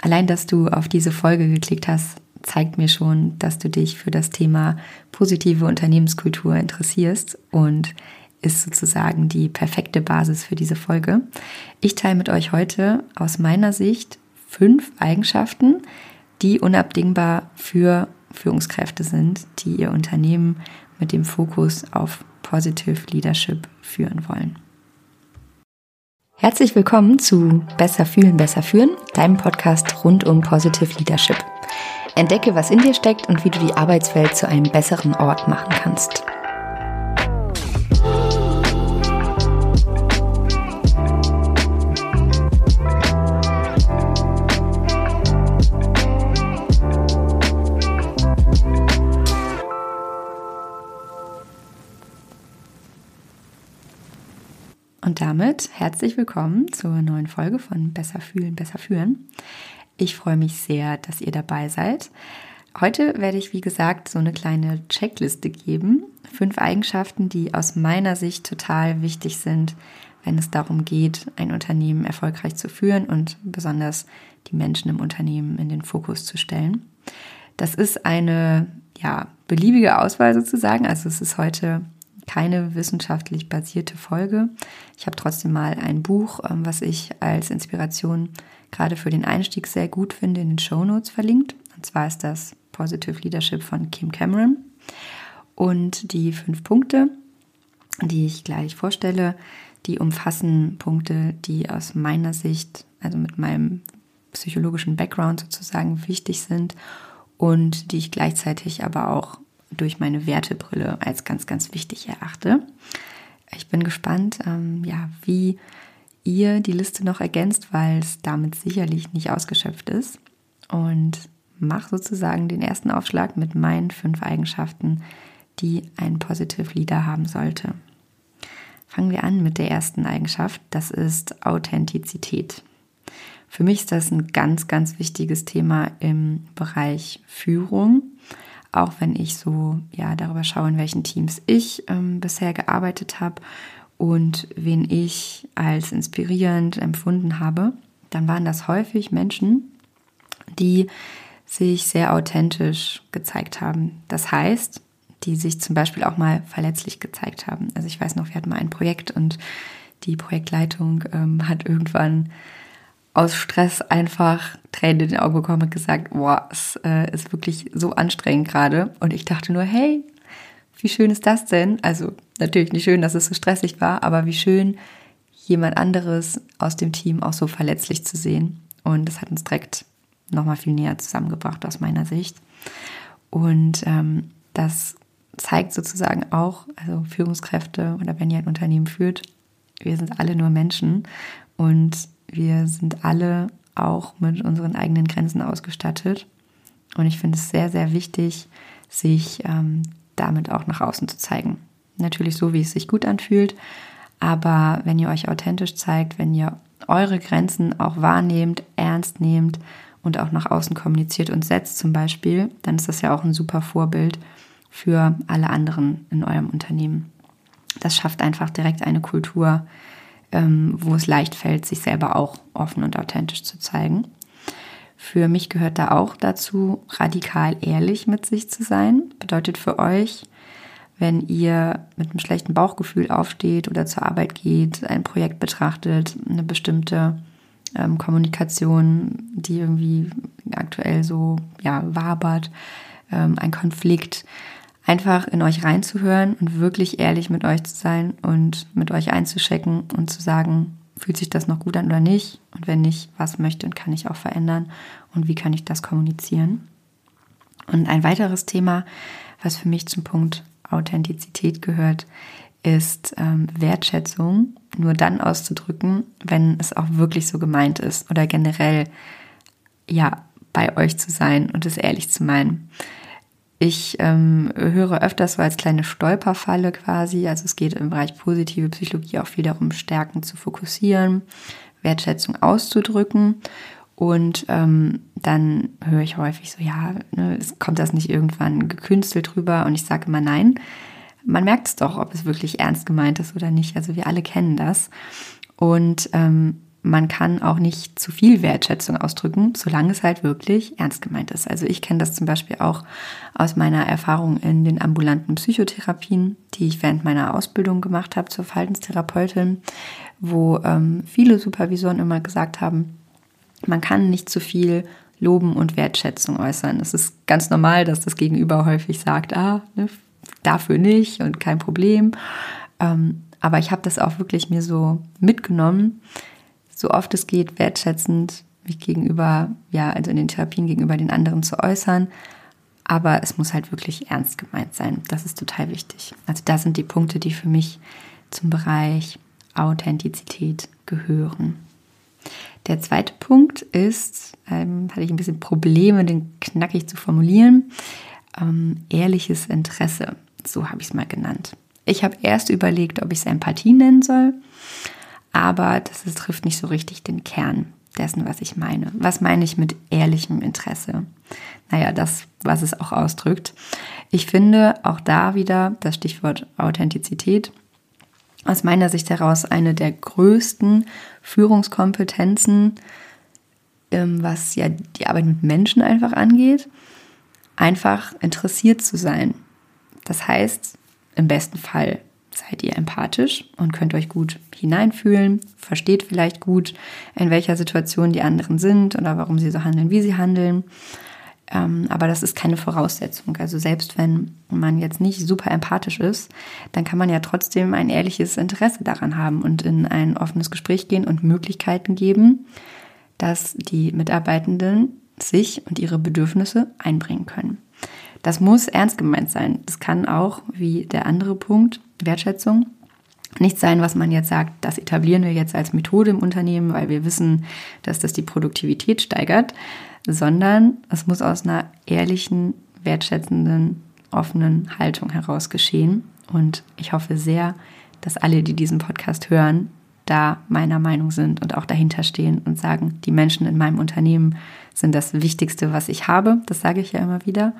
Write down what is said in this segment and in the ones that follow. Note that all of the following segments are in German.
Allein, dass du auf diese Folge geklickt hast, zeigt mir schon, dass du dich für das Thema positive Unternehmenskultur interessierst und ist sozusagen die perfekte Basis für diese Folge. Ich teile mit euch heute aus meiner Sicht fünf Eigenschaften, die unabdingbar für Führungskräfte sind, die ihr Unternehmen mit dem Fokus auf Positive Leadership führen wollen. Herzlich willkommen zu Besser fühlen, besser führen, deinem Podcast rund um Positive Leadership. Entdecke, was in dir steckt und wie du die Arbeitswelt zu einem besseren Ort machen kannst. Damit herzlich willkommen zur neuen Folge von Besser fühlen, besser führen. Ich freue mich sehr, dass ihr dabei seid. Heute werde ich, wie gesagt, so eine kleine Checkliste geben. Fünf Eigenschaften, die aus meiner Sicht total wichtig sind, wenn es darum geht, ein Unternehmen erfolgreich zu führen und besonders die Menschen im Unternehmen in den Fokus zu stellen. Das ist eine ja, beliebige Auswahl sozusagen. Also es ist heute keine wissenschaftlich basierte Folge. Ich habe trotzdem mal ein Buch, ähm, was ich als Inspiration gerade für den Einstieg sehr gut finde, in den Show Notes verlinkt. Und zwar ist das Positive Leadership von Kim Cameron. Und die fünf Punkte, die ich gleich vorstelle, die umfassen Punkte, die aus meiner Sicht, also mit meinem psychologischen Background sozusagen wichtig sind und die ich gleichzeitig aber auch durch meine Wertebrille als ganz, ganz wichtig erachte. Ich bin gespannt, ähm, ja, wie ihr die Liste noch ergänzt, weil es damit sicherlich nicht ausgeschöpft ist. Und mach sozusagen den ersten Aufschlag mit meinen fünf Eigenschaften, die ein Positive Leader haben sollte. Fangen wir an mit der ersten Eigenschaft, das ist Authentizität. Für mich ist das ein ganz, ganz wichtiges Thema im Bereich Führung auch wenn ich so ja darüber schaue, in welchen Teams ich ähm, bisher gearbeitet habe und wen ich als inspirierend empfunden habe, dann waren das häufig Menschen, die sich sehr authentisch gezeigt haben. Das heißt, die sich zum Beispiel auch mal verletzlich gezeigt haben. Also ich weiß noch, wir hatten mal ein Projekt und die Projektleitung ähm, hat irgendwann aus Stress einfach Tränen in den Augen bekommen und gesagt, boah, es äh, ist wirklich so anstrengend gerade. Und ich dachte nur, hey, wie schön ist das denn? Also natürlich nicht schön, dass es so stressig war, aber wie schön, jemand anderes aus dem Team auch so verletzlich zu sehen. Und das hat uns direkt nochmal viel näher zusammengebracht aus meiner Sicht. Und ähm, das zeigt sozusagen auch, also Führungskräfte oder wenn ihr ein Unternehmen führt, wir sind alle nur Menschen und wir sind alle auch mit unseren eigenen Grenzen ausgestattet. Und ich finde es sehr, sehr wichtig, sich ähm, damit auch nach außen zu zeigen. Natürlich so, wie es sich gut anfühlt, aber wenn ihr euch authentisch zeigt, wenn ihr eure Grenzen auch wahrnehmt, ernst nehmt und auch nach außen kommuniziert und setzt zum Beispiel, dann ist das ja auch ein super Vorbild für alle anderen in eurem Unternehmen. Das schafft einfach direkt eine Kultur, ähm, wo es leicht fällt, sich selber auch offen und authentisch zu zeigen. Für mich gehört da auch dazu, radikal ehrlich mit sich zu sein. Bedeutet für euch, wenn ihr mit einem schlechten Bauchgefühl aufsteht oder zur Arbeit geht, ein Projekt betrachtet, eine bestimmte ähm, Kommunikation, die irgendwie aktuell so ja, wabert, ähm, ein Konflikt, einfach in euch reinzuhören und wirklich ehrlich mit euch zu sein und mit euch einzuschecken und zu sagen, fühlt sich das noch gut an oder nicht? Und wenn nicht, was möchte und kann ich auch verändern und wie kann ich das kommunizieren? Und ein weiteres Thema, was für mich zum Punkt Authentizität gehört, ist ähm, Wertschätzung nur dann auszudrücken, wenn es auch wirklich so gemeint ist oder generell ja bei euch zu sein und es ehrlich zu meinen. Ich ähm, höre öfters so als kleine Stolperfalle quasi. Also es geht im Bereich positive Psychologie auch viel darum, Stärken zu fokussieren, Wertschätzung auszudrücken. Und ähm, dann höre ich häufig so, ja, ne, es kommt das nicht irgendwann gekünstelt rüber. Und ich sage immer nein. Man merkt es doch, ob es wirklich ernst gemeint ist oder nicht. Also wir alle kennen das. Und ähm, man kann auch nicht zu viel Wertschätzung ausdrücken, solange es halt wirklich ernst gemeint ist. Also ich kenne das zum Beispiel auch aus meiner Erfahrung in den ambulanten Psychotherapien, die ich während meiner Ausbildung gemacht habe zur Verhaltenstherapeutin, wo ähm, viele Supervisoren immer gesagt haben, man kann nicht zu viel Loben und Wertschätzung äußern. Es ist ganz normal, dass das Gegenüber häufig sagt, ah, ne, dafür nicht und kein Problem. Ähm, aber ich habe das auch wirklich mir so mitgenommen, so oft es geht, wertschätzend mich gegenüber, ja, also in den Therapien gegenüber den anderen zu äußern. Aber es muss halt wirklich ernst gemeint sein. Das ist total wichtig. Also das sind die Punkte, die für mich zum Bereich Authentizität gehören. Der zweite Punkt ist, ähm, hatte ich ein bisschen Probleme, den knackig zu formulieren, ähm, ehrliches Interesse. So habe ich es mal genannt. Ich habe erst überlegt, ob ich es Empathie nennen soll, aber das ist, trifft nicht so richtig den Kern dessen, was ich meine. Was meine ich mit ehrlichem Interesse? Naja, das, was es auch ausdrückt. Ich finde auch da wieder das Stichwort Authentizität aus meiner Sicht heraus eine der größten Führungskompetenzen, ähm, was ja die Arbeit mit Menschen einfach angeht, einfach interessiert zu sein. Das heißt, im besten Fall seid ihr empathisch und könnt euch gut hineinfühlen, versteht vielleicht gut, in welcher Situation die anderen sind oder warum sie so handeln, wie sie handeln. Ähm, aber das ist keine Voraussetzung. Also selbst wenn man jetzt nicht super empathisch ist, dann kann man ja trotzdem ein ehrliches Interesse daran haben und in ein offenes Gespräch gehen und Möglichkeiten geben, dass die Mitarbeitenden sich und ihre Bedürfnisse einbringen können. Das muss ernst gemeint sein. Das kann auch, wie der andere Punkt, Wertschätzung, nicht sein, was man jetzt sagt, das etablieren wir jetzt als Methode im Unternehmen, weil wir wissen, dass das die Produktivität steigert, sondern es muss aus einer ehrlichen, wertschätzenden, offenen Haltung heraus geschehen. Und ich hoffe sehr, dass alle, die diesen Podcast hören, da meiner Meinung sind und auch dahinter stehen und sagen, die Menschen in meinem Unternehmen sind das Wichtigste, was ich habe. Das sage ich ja immer wieder.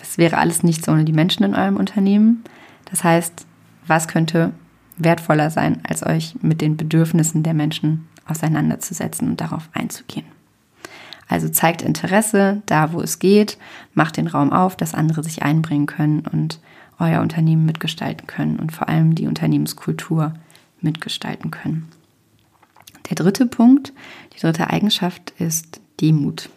Es wäre alles nichts ohne die Menschen in eurem Unternehmen. Das heißt, was könnte wertvoller sein, als euch mit den Bedürfnissen der Menschen auseinanderzusetzen und darauf einzugehen? Also zeigt Interesse da, wo es geht, macht den Raum auf, dass andere sich einbringen können und euer Unternehmen mitgestalten können und vor allem die Unternehmenskultur mitgestalten können. Der dritte Punkt, die dritte Eigenschaft ist Demut.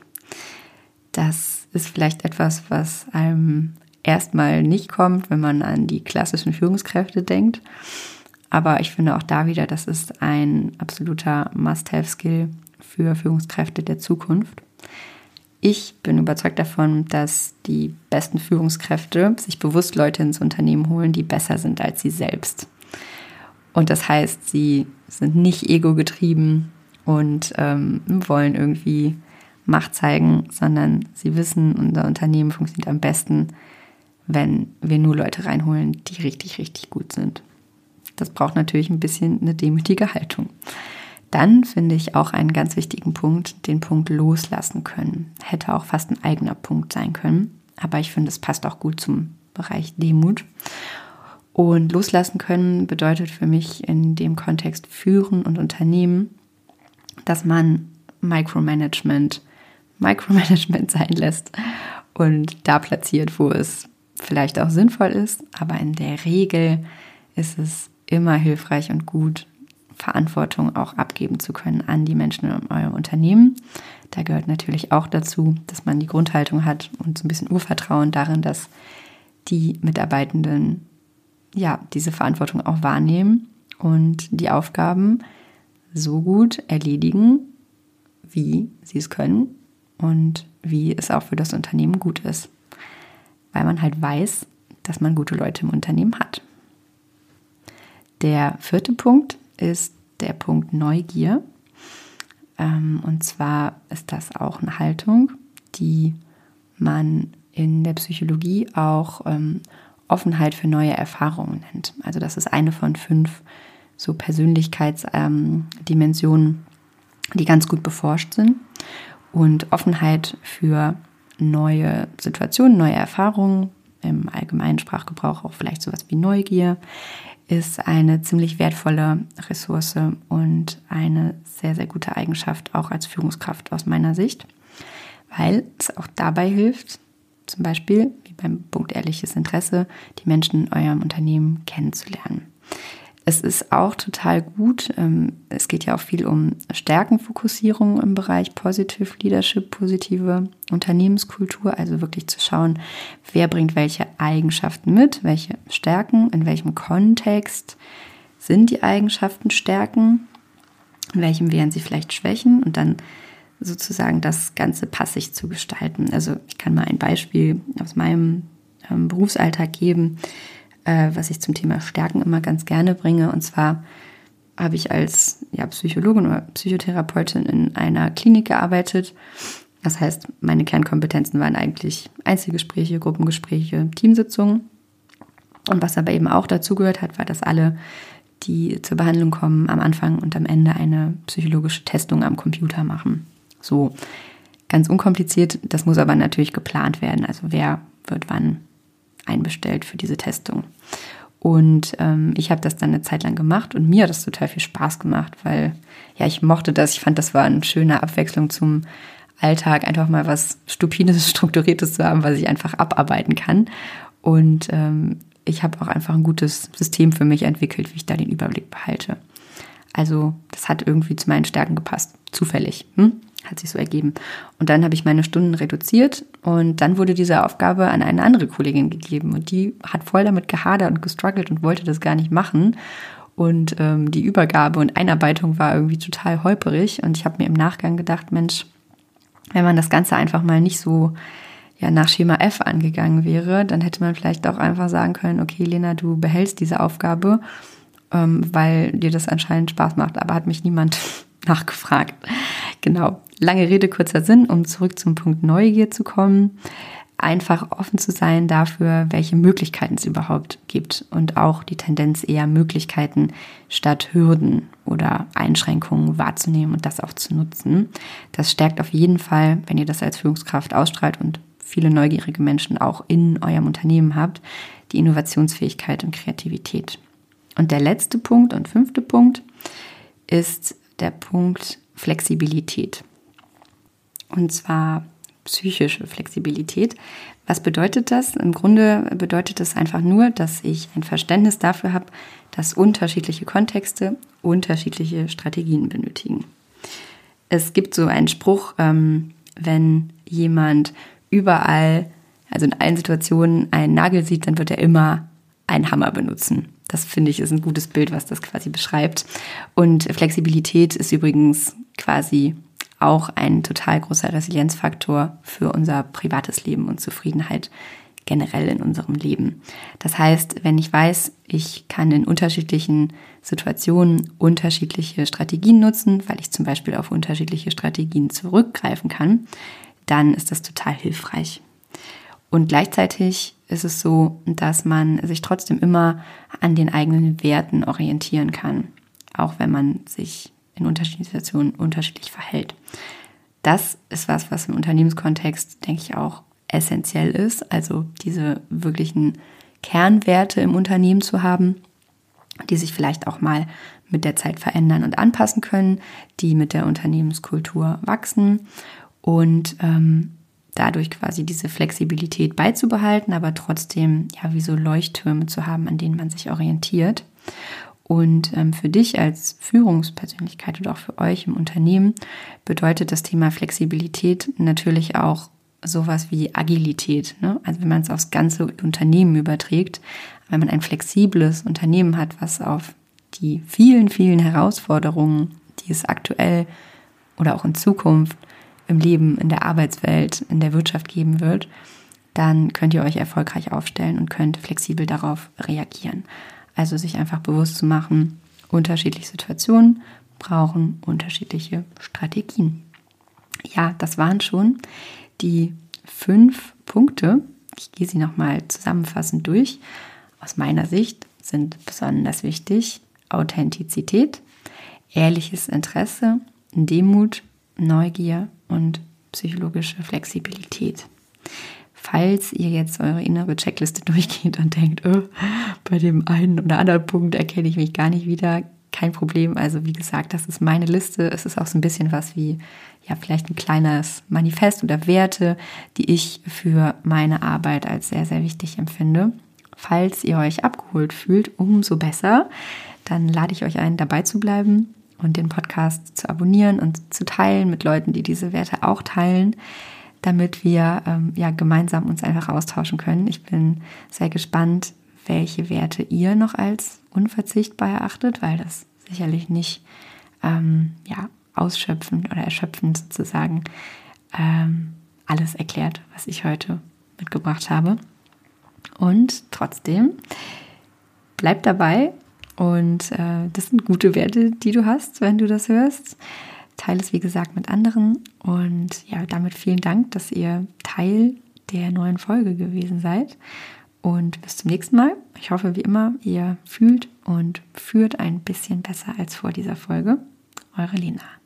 Das ist vielleicht etwas, was einem erstmal nicht kommt, wenn man an die klassischen Führungskräfte denkt. Aber ich finde auch da wieder, das ist ein absoluter Must-Have-Skill für Führungskräfte der Zukunft. Ich bin überzeugt davon, dass die besten Führungskräfte sich bewusst Leute ins Unternehmen holen, die besser sind als sie selbst. Und das heißt, sie sind nicht ego-getrieben und ähm, wollen irgendwie Macht zeigen, sondern sie wissen, unser Unternehmen funktioniert am besten, wenn wir nur Leute reinholen, die richtig, richtig gut sind. Das braucht natürlich ein bisschen eine demütige Haltung. Dann finde ich auch einen ganz wichtigen Punkt, den Punkt loslassen können. Hätte auch fast ein eigener Punkt sein können, aber ich finde, es passt auch gut zum Bereich Demut. Und loslassen können bedeutet für mich in dem Kontext führen und Unternehmen, dass man Micromanagement Micromanagement sein lässt und da platziert, wo es vielleicht auch sinnvoll ist. Aber in der Regel ist es immer hilfreich und gut, Verantwortung auch abgeben zu können an die Menschen in eurem Unternehmen. Da gehört natürlich auch dazu, dass man die Grundhaltung hat und so ein bisschen Urvertrauen darin, dass die Mitarbeitenden ja diese Verantwortung auch wahrnehmen und die Aufgaben so gut erledigen, wie sie es können und wie es auch für das Unternehmen gut ist. Weil man halt weiß, dass man gute Leute im Unternehmen hat. Der vierte Punkt ist der Punkt Neugier. Ähm, und zwar ist das auch eine Haltung, die man in der Psychologie auch ähm, Offenheit für neue Erfahrungen nennt. Also das ist eine von fünf so Persönlichkeitsdimensionen, ähm, die ganz gut beforscht sind und Offenheit für neue Situationen, neue Erfahrungen, im allgemeinen Sprachgebrauch auch vielleicht sowas wie Neugier, ist eine ziemlich wertvolle Ressource und eine sehr, sehr gute Eigenschaft, auch als Führungskraft aus meiner Sicht, weil es auch dabei hilft, zum Beispiel, wie beim Punkt ehrliches Interesse, die Menschen in eurem Unternehmen kennenzulernen. Es ist auch total gut. Ähm, es geht ja auch viel um Stärkenfokussierung im Bereich Positive Leadership, positive Unternehmenskultur. Also wirklich zu schauen, wer bringt welche Eigenschaften mit, welche Stärken, in welchem Kontext sind die Eigenschaften Stärken, in welchem wären sie vielleicht Schwächen und dann sozusagen das Ganze passig zu gestalten. Also ich kann mal ein Beispiel aus meinem ähm, Berufsalltag geben äh, was ich zum Thema Stärken immer ganz gerne bringe. Und zwar habe ich als ja, Psychologin oder Psychotherapeutin in einer Klinik gearbeitet. Das heißt, meine Kernkompetenzen waren eigentlich Einzelgespräche, Gruppengespräche, Teamsitzungen. Und was aber eben auch dazugehört hat, war, dass alle, die zur Behandlung kommen, am Anfang und am Ende eine psychologische Testung am Computer machen. So ganz unkompliziert, das muss aber natürlich geplant werden. Also wer wird wann einbestellt für diese Testung. Und ähm, ich habe das dann eine Zeit lang gemacht und mir hat das total viel Spaß gemacht, weil ja, ich mochte das. Ich fand, das war eine schöne Abwechslung zum Alltag, einfach mal was Stupides, Strukturiertes zu haben, was ich einfach abarbeiten kann. Und ähm, ich habe auch einfach ein gutes System für mich entwickelt, wie ich da den Überblick behalte. Also das hat irgendwie zu meinen Stärken gepasst. Zufällig. Hm? Hat sich so ergeben. Und dann habe ich meine Stunden reduziert und dann wurde diese Aufgabe an eine andere Kollegin gegeben. Und die hat voll damit gehadert und gestruggelt und wollte das gar nicht machen. Und ähm, die Übergabe und Einarbeitung war irgendwie total holperig. Und ich habe mir im Nachgang gedacht, Mensch, wenn man das Ganze einfach mal nicht so ja, nach Schema F angegangen wäre, dann hätte man vielleicht auch einfach sagen können, okay, Lena, du behältst diese Aufgabe, ähm, weil dir das anscheinend Spaß macht. Aber hat mich niemand nachgefragt. Genau. Lange Rede, kurzer Sinn, um zurück zum Punkt Neugier zu kommen. Einfach offen zu sein dafür, welche Möglichkeiten es überhaupt gibt und auch die Tendenz eher Möglichkeiten statt Hürden oder Einschränkungen wahrzunehmen und das auch zu nutzen. Das stärkt auf jeden Fall, wenn ihr das als Führungskraft ausstrahlt und viele neugierige Menschen auch in eurem Unternehmen habt, die Innovationsfähigkeit und Kreativität. Und der letzte Punkt und fünfte Punkt ist der Punkt Flexibilität. Und zwar psychische Flexibilität. Was bedeutet das? Im Grunde bedeutet das einfach nur, dass ich ein Verständnis dafür habe, dass unterschiedliche Kontexte unterschiedliche Strategien benötigen. Es gibt so einen Spruch, ähm, wenn jemand überall, also in allen Situationen, einen Nagel sieht, dann wird er immer einen Hammer benutzen. Das finde ich ist ein gutes Bild, was das quasi beschreibt. Und Flexibilität ist übrigens quasi auch ein total großer Resilienzfaktor für unser privates Leben und Zufriedenheit generell in unserem Leben. Das heißt, wenn ich weiß, ich kann in unterschiedlichen Situationen unterschiedliche Strategien nutzen, weil ich zum Beispiel auf unterschiedliche Strategien zurückgreifen kann, dann ist das total hilfreich. Und gleichzeitig ist es so, dass man sich trotzdem immer an den eigenen Werten orientieren kann, auch wenn man sich in unterschiedlichen Situationen unterschiedlich verhält. Das ist was, was im Unternehmenskontext, denke ich, auch essentiell ist, also diese wirklichen Kernwerte im Unternehmen zu haben, die sich vielleicht auch mal mit der Zeit verändern und anpassen können, die mit der Unternehmenskultur wachsen und ähm, dadurch quasi diese Flexibilität beizubehalten, aber trotzdem ja wie so Leuchttürme zu haben, an denen man sich orientiert. Und ähm, für dich als Führungspersönlichkeit oder auch für euch im Unternehmen bedeutet das Thema Flexibilität natürlich auch sowas wie Agilität. Ne? Also wenn man es aufs ganze Unternehmen überträgt, wenn man ein flexibles Unternehmen hat, was auf die vielen, vielen Herausforderungen, die es aktuell oder auch in Zukunft im Leben, in der Arbeitswelt, in der Wirtschaft geben wird, dann könnt ihr euch erfolgreich aufstellen und könnt flexibel darauf reagieren. Also sich einfach bewusst zu machen, unterschiedliche Situationen brauchen unterschiedliche Strategien. Ja, das waren schon die fünf Punkte. Ich gehe sie nochmal zusammenfassend durch. Aus meiner Sicht sind besonders wichtig Authentizität, ehrliches Interesse, Demut, Neugier und psychologische Flexibilität. Falls ihr jetzt eure innere Checkliste durchgeht und denkt, oh, bei dem einen oder anderen Punkt erkenne ich mich gar nicht wieder. Kein Problem. Also wie gesagt, das ist meine Liste. Es ist auch so ein bisschen was wie, ja, vielleicht ein kleines Manifest oder Werte, die ich für meine Arbeit als sehr, sehr wichtig empfinde. Falls ihr euch abgeholt fühlt, umso besser. Dann lade ich euch ein, dabei zu bleiben und den Podcast zu abonnieren und zu teilen mit Leuten, die diese Werte auch teilen damit wir ähm, ja gemeinsam uns einfach austauschen können. Ich bin sehr gespannt, welche Werte ihr noch als unverzichtbar erachtet, weil das sicherlich nicht ähm, ja, ausschöpfend oder erschöpfend sozusagen ähm, alles erklärt, was ich heute mitgebracht habe. Und trotzdem bleibt dabei und äh, das sind gute Werte, die du hast, wenn du das hörst. Teile es, wie gesagt, mit anderen. Und ja, damit vielen Dank, dass ihr Teil der neuen Folge gewesen seid. Und bis zum nächsten Mal. Ich hoffe, wie immer, ihr fühlt und führt ein bisschen besser als vor dieser Folge. Eure Lena.